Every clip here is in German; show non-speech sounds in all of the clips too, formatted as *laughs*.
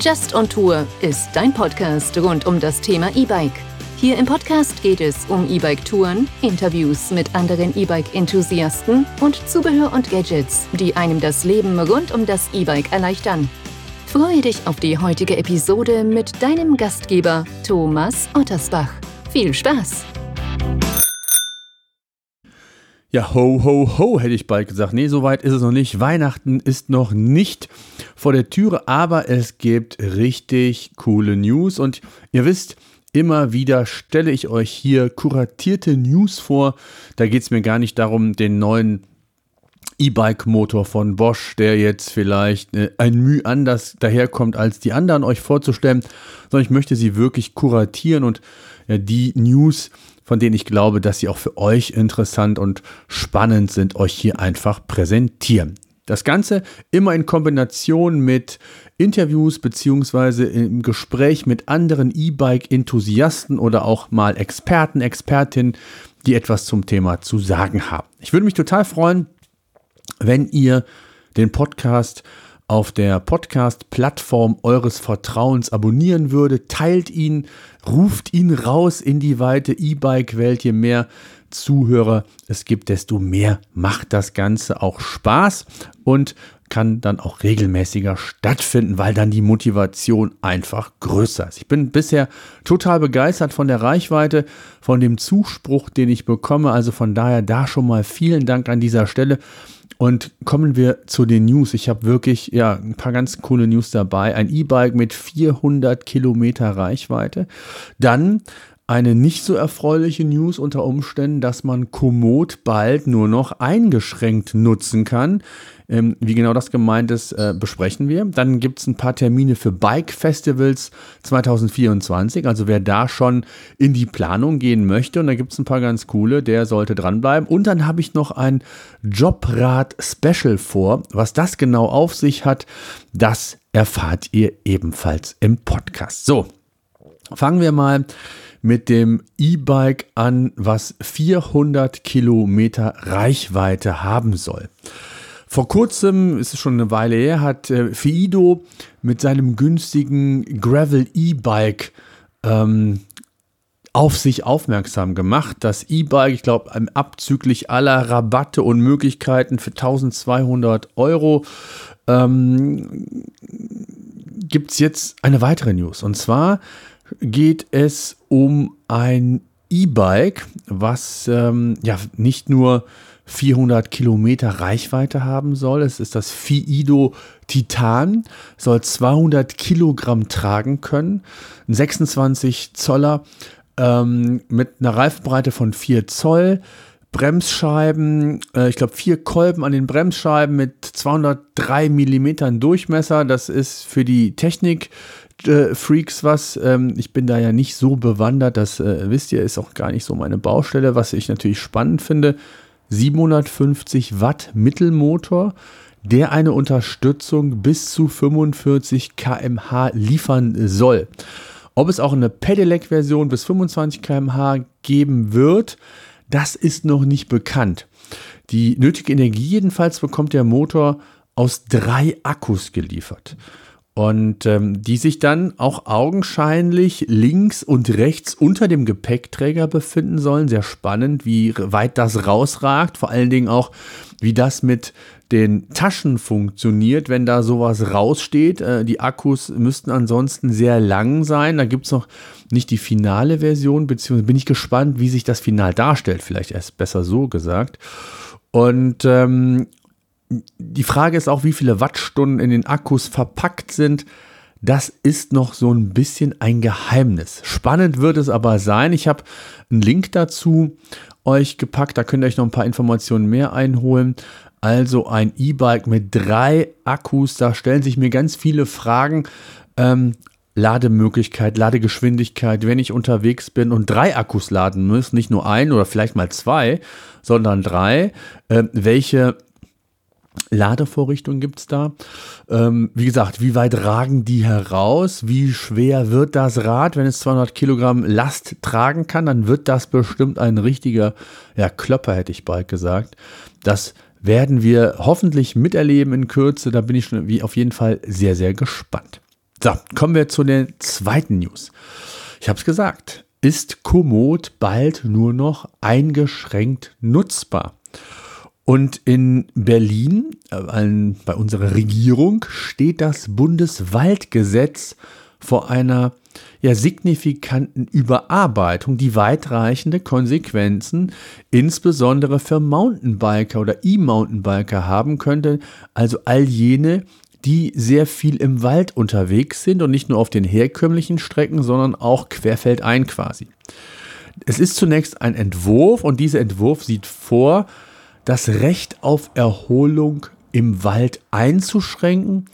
Just on Tour ist dein Podcast rund um das Thema E-Bike. Hier im Podcast geht es um E-Bike-Touren, Interviews mit anderen E-Bike-Enthusiasten und Zubehör und Gadgets, die einem das Leben rund um das E-Bike erleichtern. Freue dich auf die heutige Episode mit deinem Gastgeber Thomas Ottersbach. Viel Spaß! Ja, ho, ho, ho, hätte ich bald gesagt. Nee, soweit ist es noch nicht. Weihnachten ist noch nicht vor der Türe, aber es gibt richtig coole News. Und ihr wisst, immer wieder stelle ich euch hier kuratierte News vor. Da geht es mir gar nicht darum, den neuen E-Bike-Motor von Bosch, der jetzt vielleicht äh, ein Mühe anders daherkommt als die anderen, euch vorzustellen, sondern ich möchte sie wirklich kuratieren und ja, die News, von denen ich glaube, dass sie auch für euch interessant und spannend sind, euch hier einfach präsentieren. Das Ganze immer in Kombination mit Interviews beziehungsweise im Gespräch mit anderen E-Bike-Enthusiasten oder auch mal Experten, Expertinnen, die etwas zum Thema zu sagen haben. Ich würde mich total freuen, wenn ihr den Podcast auf der Podcast-Plattform eures Vertrauens abonnieren würdet, teilt ihn, ruft ihn raus in die weite E-Bike-Welt. Je mehr Zuhörer es gibt, desto mehr macht das Ganze auch Spaß und kann dann auch regelmäßiger stattfinden, weil dann die Motivation einfach größer ist. Ich bin bisher total begeistert von der Reichweite, von dem Zuspruch, den ich bekomme. Also von daher da schon mal vielen Dank an dieser Stelle. Und kommen wir zu den News. Ich habe wirklich ja, ein paar ganz coole News dabei. Ein E-Bike mit 400 Kilometer Reichweite. Dann eine nicht so erfreuliche News unter Umständen, dass man Komoot bald nur noch eingeschränkt nutzen kann. Ähm, wie genau das gemeint ist, äh, besprechen wir. Dann gibt es ein paar Termine für Bike-Festivals 2024. Also wer da schon in die Planung gehen möchte, und da gibt es ein paar ganz coole, der sollte dranbleiben. Und dann habe ich noch ein Jobrad-Special vor. Was das genau auf sich hat, das erfahrt ihr ebenfalls im Podcast. So, fangen wir mal mit dem E-Bike an, was 400 Kilometer Reichweite haben soll. Vor kurzem, ist es schon eine Weile her, hat äh, Fido mit seinem günstigen Gravel E-Bike ähm, auf sich aufmerksam gemacht. Das E-Bike, ich glaube, abzüglich aller Rabatte und Möglichkeiten für 1200 Euro, ähm, gibt es jetzt eine weitere News. Und zwar geht es um ein E-Bike, was ähm, ja nicht nur 400 Kilometer Reichweite haben soll. Es ist das Fiido Titan, soll 200 Kilogramm tragen können. Ein 26 Zoller ähm, mit einer Reifenbreite von 4 Zoll. Bremsscheiben, äh, ich glaube vier Kolben an den Bremsscheiben mit 203 Millimetern Durchmesser. Das ist für die Technik äh, Freaks was. Ähm, ich bin da ja nicht so bewandert, das äh, wisst ihr, ist auch gar nicht so meine Baustelle, was ich natürlich spannend finde. 750 Watt Mittelmotor, der eine Unterstützung bis zu 45 km/h liefern soll. Ob es auch eine Pedelec-Version bis 25 km/h geben wird, das ist noch nicht bekannt. Die nötige Energie jedenfalls bekommt der Motor aus drei Akkus geliefert und ähm, die sich dann auch augenscheinlich links und rechts unter dem Gepäckträger befinden sollen. Sehr spannend, wie weit das rausragt, vor allen Dingen auch, wie das mit den Taschen funktioniert, wenn da sowas raussteht. Äh, die Akkus müssten ansonsten sehr lang sein. Da gibt es noch nicht die finale Version, beziehungsweise bin ich gespannt, wie sich das final darstellt. Vielleicht erst besser so gesagt. Und ähm, die Frage ist auch, wie viele Wattstunden in den Akkus verpackt sind. Das ist noch so ein bisschen ein Geheimnis. Spannend wird es aber sein. Ich habe einen Link dazu euch gepackt. Da könnt ihr euch noch ein paar Informationen mehr einholen. Also ein E-Bike mit drei Akkus. Da stellen sich mir ganz viele Fragen. Ähm, Lademöglichkeit, Ladegeschwindigkeit, wenn ich unterwegs bin und drei Akkus laden muss, nicht nur ein oder vielleicht mal zwei, sondern drei. Äh, welche Ladevorrichtung gibt es da. Ähm, wie gesagt, wie weit ragen die heraus? Wie schwer wird das Rad? Wenn es 200 Kilogramm Last tragen kann, dann wird das bestimmt ein richtiger ja, Klopper, hätte ich bald gesagt. Das werden wir hoffentlich miterleben in Kürze. Da bin ich schon wie auf jeden Fall sehr, sehr gespannt. So, kommen wir zu der zweiten News. Ich habe es gesagt. Ist Komoot bald nur noch eingeschränkt nutzbar? Und in Berlin, äh, bei unserer Regierung, steht das Bundeswaldgesetz vor einer ja, signifikanten Überarbeitung, die weitreichende Konsequenzen insbesondere für Mountainbiker oder E-Mountainbiker haben könnte, also all jene, die sehr viel im Wald unterwegs sind und nicht nur auf den herkömmlichen Strecken, sondern auch querfeldein quasi. Es ist zunächst ein Entwurf und dieser Entwurf sieht vor, das Recht auf Erholung im Wald einzuschränken,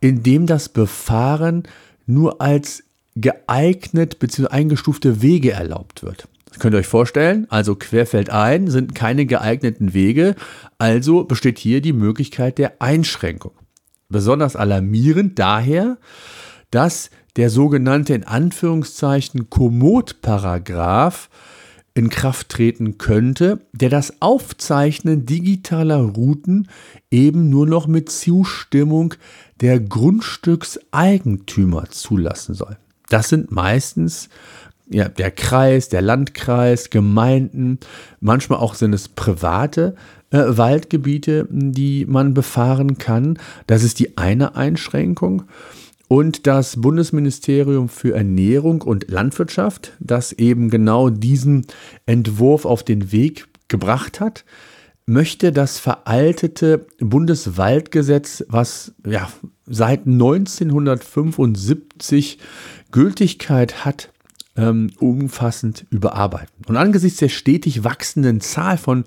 indem das Befahren nur als geeignet bzw. eingestufte Wege erlaubt wird. Das könnt ihr euch vorstellen, also querfeldein sind keine geeigneten Wege, also besteht hier die Möglichkeit der Einschränkung. Besonders alarmierend daher, dass der sogenannte in Anführungszeichen Komoot-Paragraph in Kraft treten könnte, der das Aufzeichnen digitaler Routen eben nur noch mit Zustimmung der Grundstückseigentümer zulassen soll. Das sind meistens ja, der Kreis, der Landkreis, Gemeinden, manchmal auch sind es private äh, Waldgebiete, die man befahren kann. Das ist die eine Einschränkung und das Bundesministerium für Ernährung und Landwirtschaft, das eben genau diesen Entwurf auf den Weg gebracht hat, möchte das veraltete Bundeswaldgesetz, was ja seit 1975 Gültigkeit hat, ähm, umfassend überarbeiten. Und angesichts der stetig wachsenden Zahl von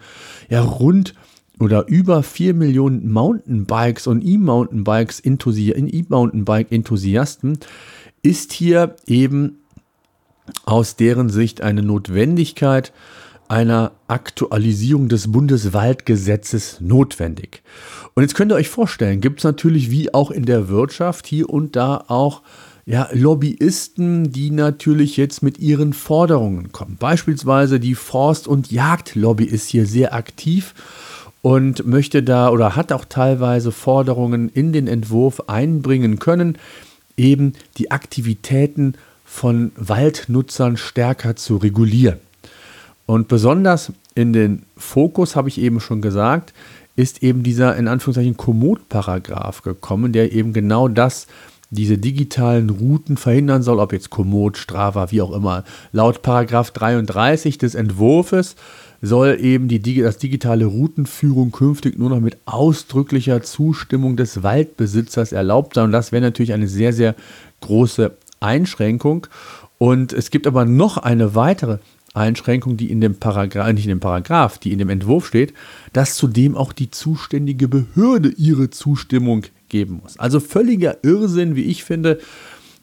ja, rund oder über 4 Millionen Mountainbikes und E-Mountainbike-Enthusiasten ist hier eben aus deren Sicht eine Notwendigkeit einer Aktualisierung des Bundeswaldgesetzes notwendig. Und jetzt könnt ihr euch vorstellen, gibt es natürlich wie auch in der Wirtschaft hier und da auch ja, Lobbyisten, die natürlich jetzt mit ihren Forderungen kommen. Beispielsweise die Forst- und Jagdlobby ist hier sehr aktiv und möchte da oder hat auch teilweise Forderungen in den Entwurf einbringen können, eben die Aktivitäten von Waldnutzern stärker zu regulieren. Und besonders in den Fokus, habe ich eben schon gesagt, ist eben dieser in Anführungszeichen Komoot-Paragraph gekommen, der eben genau das, diese digitalen Routen verhindern soll, ob jetzt Komoot, Strava, wie auch immer. Laut Paragraph 33 des Entwurfs soll eben die, das digitale Routenführung künftig nur noch mit ausdrücklicher Zustimmung des Waldbesitzers erlaubt sein. Und das wäre natürlich eine sehr, sehr große Einschränkung. Und es gibt aber noch eine weitere Einschränkung, die in dem Paragraph, nicht in dem Paragraph, die in dem Entwurf steht, dass zudem auch die zuständige Behörde ihre Zustimmung geben muss. Also völliger Irrsinn, wie ich finde.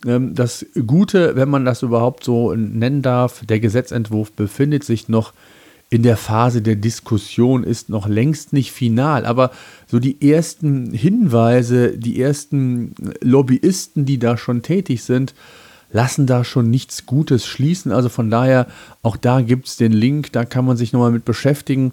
Ähm, das Gute, wenn man das überhaupt so nennen darf, der Gesetzentwurf befindet sich noch in der Phase der Diskussion ist noch längst nicht final, aber so die ersten Hinweise, die ersten Lobbyisten, die da schon tätig sind, lassen da schon nichts Gutes schließen. Also von daher, auch da gibt es den Link, da kann man sich nochmal mit beschäftigen.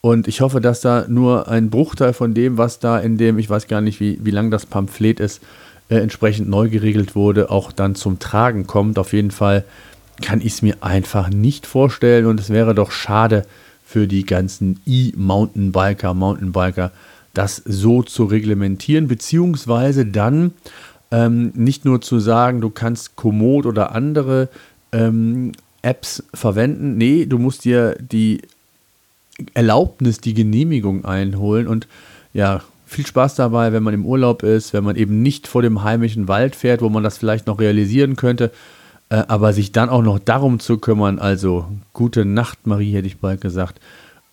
Und ich hoffe, dass da nur ein Bruchteil von dem, was da in dem, ich weiß gar nicht, wie, wie lang das Pamphlet ist, äh, entsprechend neu geregelt wurde, auch dann zum Tragen kommt. Auf jeden Fall kann ich es mir einfach nicht vorstellen und es wäre doch schade für die ganzen E-Mountainbiker, Mountainbiker, das so zu reglementieren, beziehungsweise dann ähm, nicht nur zu sagen, du kannst Komoot oder andere ähm, Apps verwenden, nee, du musst dir die Erlaubnis, die Genehmigung einholen und ja, viel Spaß dabei, wenn man im Urlaub ist, wenn man eben nicht vor dem heimischen Wald fährt, wo man das vielleicht noch realisieren könnte, äh, aber sich dann auch noch darum zu kümmern, also gute Nacht, Marie, hätte ich bald gesagt,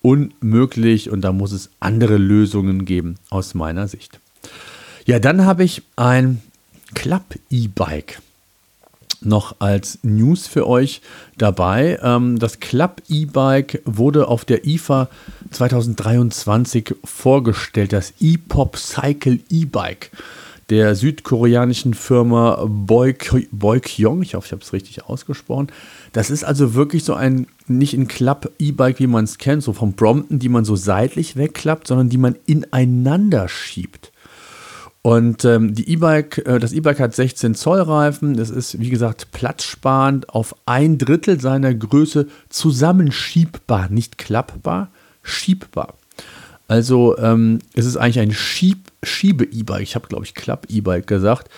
unmöglich und da muss es andere Lösungen geben, aus meiner Sicht. Ja, dann habe ich ein Club-E-Bike noch als News für euch dabei. Ähm, das Club E-Bike wurde auf der IFA 2023 vorgestellt, das E-Pop Cycle E-Bike. Der südkoreanischen Firma Boykyong. Ich hoffe, ich habe es richtig ausgesprochen. Das ist also wirklich so ein, nicht ein Klapp-E-Bike, wie man es kennt, so vom Brompton, die man so seitlich wegklappt, sondern die man ineinander schiebt. Und ähm, die E-Bike, äh, das E-Bike hat 16 Zoll Reifen. Es ist, wie gesagt, platzsparend auf ein Drittel seiner Größe zusammenschiebbar, nicht klappbar, schiebbar. Also ähm, es ist eigentlich ein Schieb Schiebe-E-Bike. Ich habe, glaube ich, Klapp-E-Bike gesagt.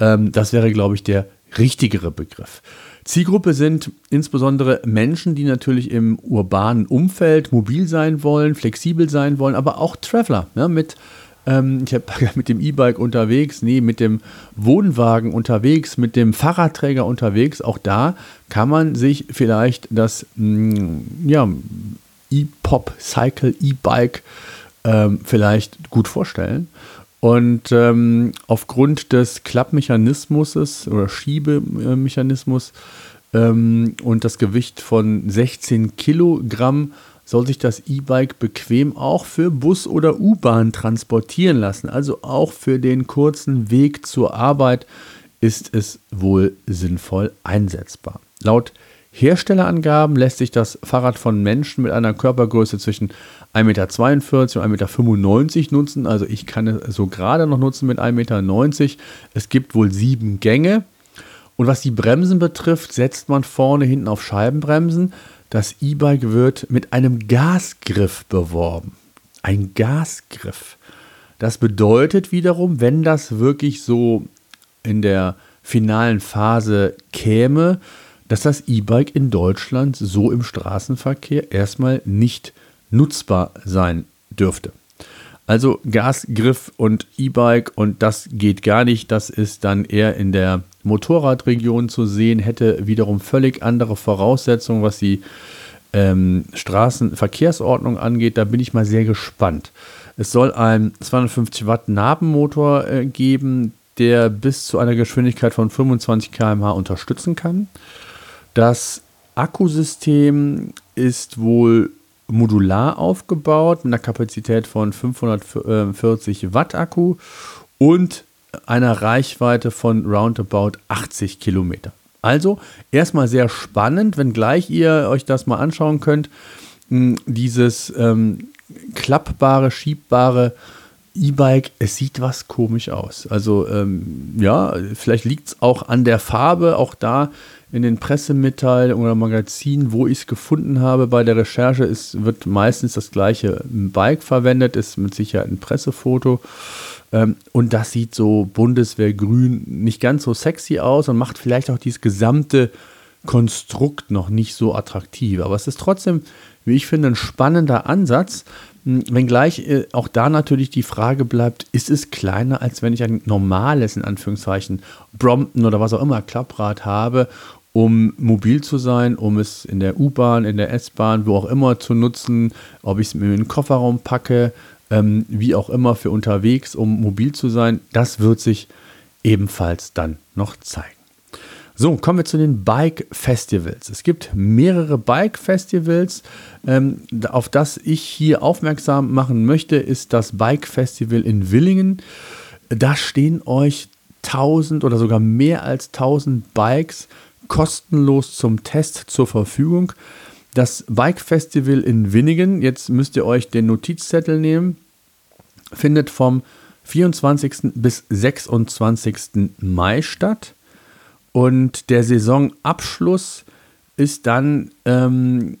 Ähm, das wäre, glaube ich, der richtigere Begriff. Zielgruppe sind insbesondere Menschen, die natürlich im urbanen Umfeld mobil sein wollen, flexibel sein wollen, aber auch Traveler ja, mit ähm, ich habe *laughs* mit dem E-Bike unterwegs, nee, mit dem Wohnwagen unterwegs, mit dem Fahrradträger unterwegs. Auch da kann man sich vielleicht das mm, ja, E-Pop Cycle E-Bike ähm, vielleicht gut vorstellen. Und ähm, aufgrund des Klappmechanismus oder Schiebemechanismus ähm, und das Gewicht von 16 Kilogramm soll sich das E-Bike bequem auch für Bus oder U-Bahn transportieren lassen. Also auch für den kurzen Weg zur Arbeit ist es wohl sinnvoll einsetzbar. Laut Herstellerangaben lässt sich das Fahrrad von Menschen mit einer Körpergröße zwischen 1,42 Meter und 1,95 Meter nutzen. Also ich kann es so gerade noch nutzen mit 1,90 Meter. Es gibt wohl sieben Gänge. Und was die Bremsen betrifft, setzt man vorne hinten auf Scheibenbremsen. Das E-Bike wird mit einem Gasgriff beworben. Ein Gasgriff. Das bedeutet wiederum, wenn das wirklich so in der finalen Phase käme, dass das E-Bike in Deutschland so im Straßenverkehr erstmal nicht nutzbar sein dürfte. Also Gasgriff und E-Bike und das geht gar nicht. Das ist dann eher in der Motorradregion zu sehen, hätte wiederum völlig andere Voraussetzungen, was die ähm, Straßenverkehrsordnung angeht. Da bin ich mal sehr gespannt. Es soll ein 250 Watt Nabenmotor äh, geben, der bis zu einer Geschwindigkeit von 25 km/h unterstützen kann. Das Akkusystem ist wohl modular aufgebaut mit einer Kapazität von 540 Watt Akku und einer Reichweite von roundabout 80 Kilometer. Also erstmal sehr spannend, wenngleich ihr euch das mal anschauen könnt. Hm, dieses ähm, klappbare, schiebbare E-Bike, es sieht was komisch aus. Also ähm, ja, vielleicht liegt es auch an der Farbe. Auch da in den Pressemitteilungen oder Magazinen, wo ich es gefunden habe bei der Recherche, ist, wird meistens das gleiche Bike verwendet, ist mit Sicherheit ein Pressefoto. Ähm, und das sieht so Bundeswehrgrün nicht ganz so sexy aus und macht vielleicht auch dieses gesamte Konstrukt noch nicht so attraktiv. Aber es ist trotzdem, wie ich finde, ein spannender Ansatz. Hm, wenngleich äh, auch da natürlich die Frage bleibt, ist es kleiner, als wenn ich ein normales, in Anführungszeichen, Brompton oder was auch immer, Klapprad habe um mobil zu sein, um es in der U-Bahn, in der S-Bahn, wo auch immer zu nutzen, ob ich es mir in den Kofferraum packe, ähm, wie auch immer für unterwegs, um mobil zu sein, das wird sich ebenfalls dann noch zeigen. So, kommen wir zu den Bike-Festivals. Es gibt mehrere Bike-Festivals. Ähm, auf das ich hier aufmerksam machen möchte, ist das Bike-Festival in Willingen. Da stehen euch 1000 oder sogar mehr als 1000 Bikes kostenlos zum Test zur Verfügung. Das Bike Festival in Winnigen, jetzt müsst ihr euch den Notizzettel nehmen, findet vom 24. bis 26. Mai statt. Und der Saisonabschluss ist dann ähm,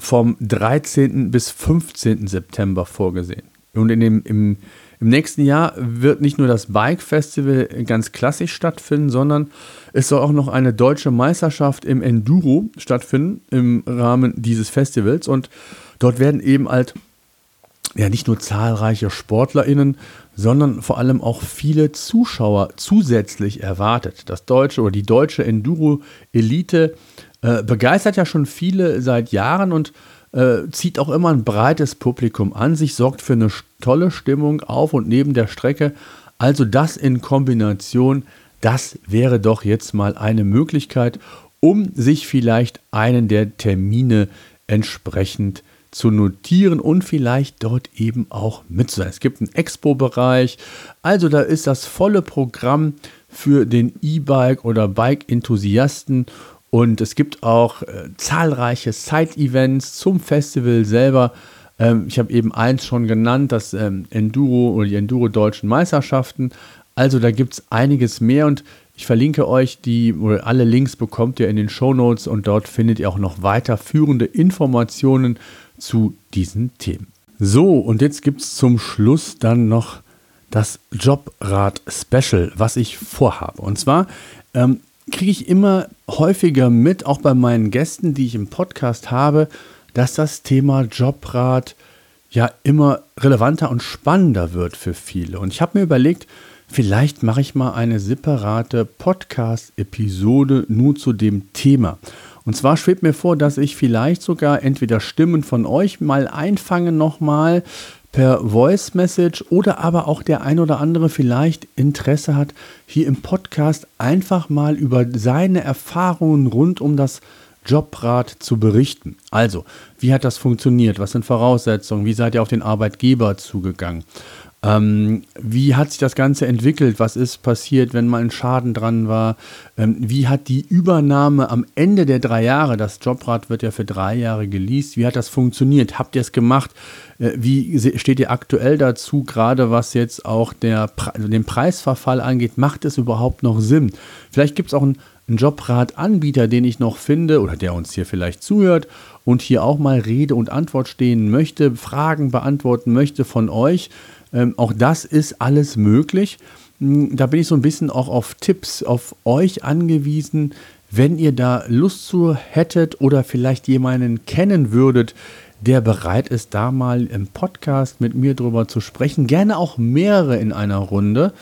vom 13. bis 15. September vorgesehen. Und in dem, im im nächsten Jahr wird nicht nur das Bike Festival ganz klassisch stattfinden, sondern es soll auch noch eine deutsche Meisterschaft im Enduro stattfinden im Rahmen dieses Festivals. Und dort werden eben halt ja nicht nur zahlreiche SportlerInnen, sondern vor allem auch viele Zuschauer zusätzlich erwartet. Das deutsche oder die deutsche Enduro-Elite äh, begeistert ja schon viele seit Jahren und äh, zieht auch immer ein breites Publikum an sich, sorgt für eine tolle Stimmung auf und neben der Strecke. Also das in Kombination, das wäre doch jetzt mal eine Möglichkeit, um sich vielleicht einen der Termine entsprechend zu notieren und vielleicht dort eben auch mit sein. Es gibt einen Expo-Bereich, also da ist das volle Programm für den E-Bike oder Bike-Enthusiasten und es gibt auch äh, zahlreiche Side-Events zum Festival selber. Ähm, ich habe eben eins schon genannt, das ähm, Enduro oder die Enduro-Deutschen Meisterschaften. Also da gibt es einiges mehr und ich verlinke euch die, oder alle Links bekommt ihr in den Show Notes und dort findet ihr auch noch weiterführende Informationen zu diesen Themen. So, und jetzt gibt es zum Schluss dann noch das Jobrad-Special, was ich vorhabe. Und zwar ähm, kriege ich immer häufiger mit, auch bei meinen Gästen, die ich im Podcast habe, dass das Thema Jobrad ja immer relevanter und spannender wird für viele. Und ich habe mir überlegt, vielleicht mache ich mal eine separate Podcast-Episode nur zu dem Thema. Und zwar schwebt mir vor, dass ich vielleicht sogar entweder Stimmen von euch mal einfange nochmal per Voice Message oder aber auch der ein oder andere vielleicht Interesse hat, hier im Podcast einfach mal über seine Erfahrungen rund um das Jobrat zu berichten. Also, wie hat das funktioniert? Was sind Voraussetzungen? Wie seid ihr auf den Arbeitgeber zugegangen? Ähm, wie hat sich das Ganze entwickelt? Was ist passiert, wenn mal ein Schaden dran war? Ähm, wie hat die Übernahme am Ende der drei Jahre, das Jobrad wird ja für drei Jahre geleast, wie hat das funktioniert? Habt ihr es gemacht? Äh, wie steht ihr aktuell dazu, gerade was jetzt auch der, den Preisverfall angeht? Macht es überhaupt noch Sinn? Vielleicht gibt es auch einen, einen Jobrad-Anbieter, den ich noch finde oder der uns hier vielleicht zuhört und hier auch mal Rede und Antwort stehen möchte, Fragen beantworten möchte von euch. Ähm, auch das ist alles möglich. Hm, da bin ich so ein bisschen auch auf Tipps auf euch angewiesen. Wenn ihr da Lust zu hättet oder vielleicht jemanden kennen würdet, der bereit ist, da mal im Podcast mit mir drüber zu sprechen, gerne auch mehrere in einer Runde,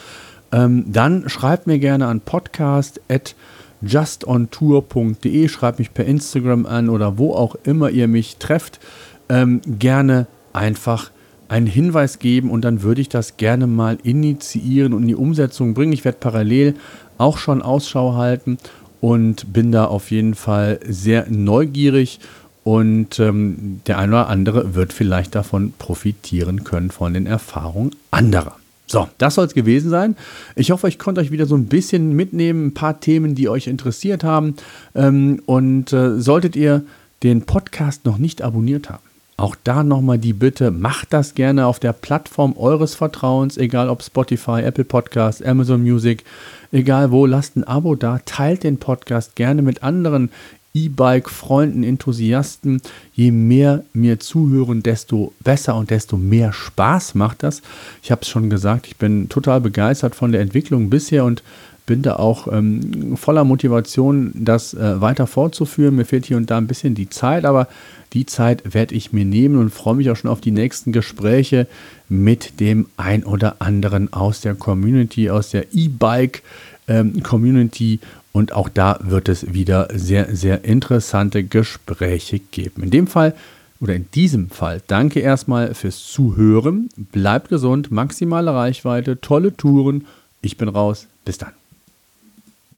ähm, dann schreibt mir gerne an podcast at justontour.de, schreibt mich per Instagram an oder wo auch immer ihr mich trefft, ähm, gerne einfach einen Hinweis geben und dann würde ich das gerne mal initiieren und in die Umsetzung bringen. Ich werde parallel auch schon Ausschau halten und bin da auf jeden Fall sehr neugierig und ähm, der eine oder andere wird vielleicht davon profitieren können von den Erfahrungen anderer. So, das soll es gewesen sein. Ich hoffe, ich konnte euch wieder so ein bisschen mitnehmen, ein paar Themen, die euch interessiert haben. Ähm, und äh, solltet ihr den Podcast noch nicht abonniert haben, auch da nochmal die Bitte, macht das gerne auf der Plattform eures Vertrauens, egal ob Spotify, Apple Podcasts, Amazon Music, egal wo, lasst ein Abo da, teilt den Podcast gerne mit anderen E-Bike-Freunden, Enthusiasten. Je mehr mir zuhören, desto besser und desto mehr Spaß macht das. Ich habe es schon gesagt, ich bin total begeistert von der Entwicklung bisher und bin da auch ähm, voller Motivation, das äh, weiter fortzuführen. Mir fehlt hier und da ein bisschen die Zeit, aber die Zeit werde ich mir nehmen und freue mich auch schon auf die nächsten Gespräche mit dem ein oder anderen aus der Community, aus der E-Bike-Community. Ähm, und auch da wird es wieder sehr, sehr interessante Gespräche geben. In dem Fall oder in diesem Fall danke erstmal fürs Zuhören. Bleibt gesund, maximale Reichweite, tolle Touren. Ich bin raus. Bis dann.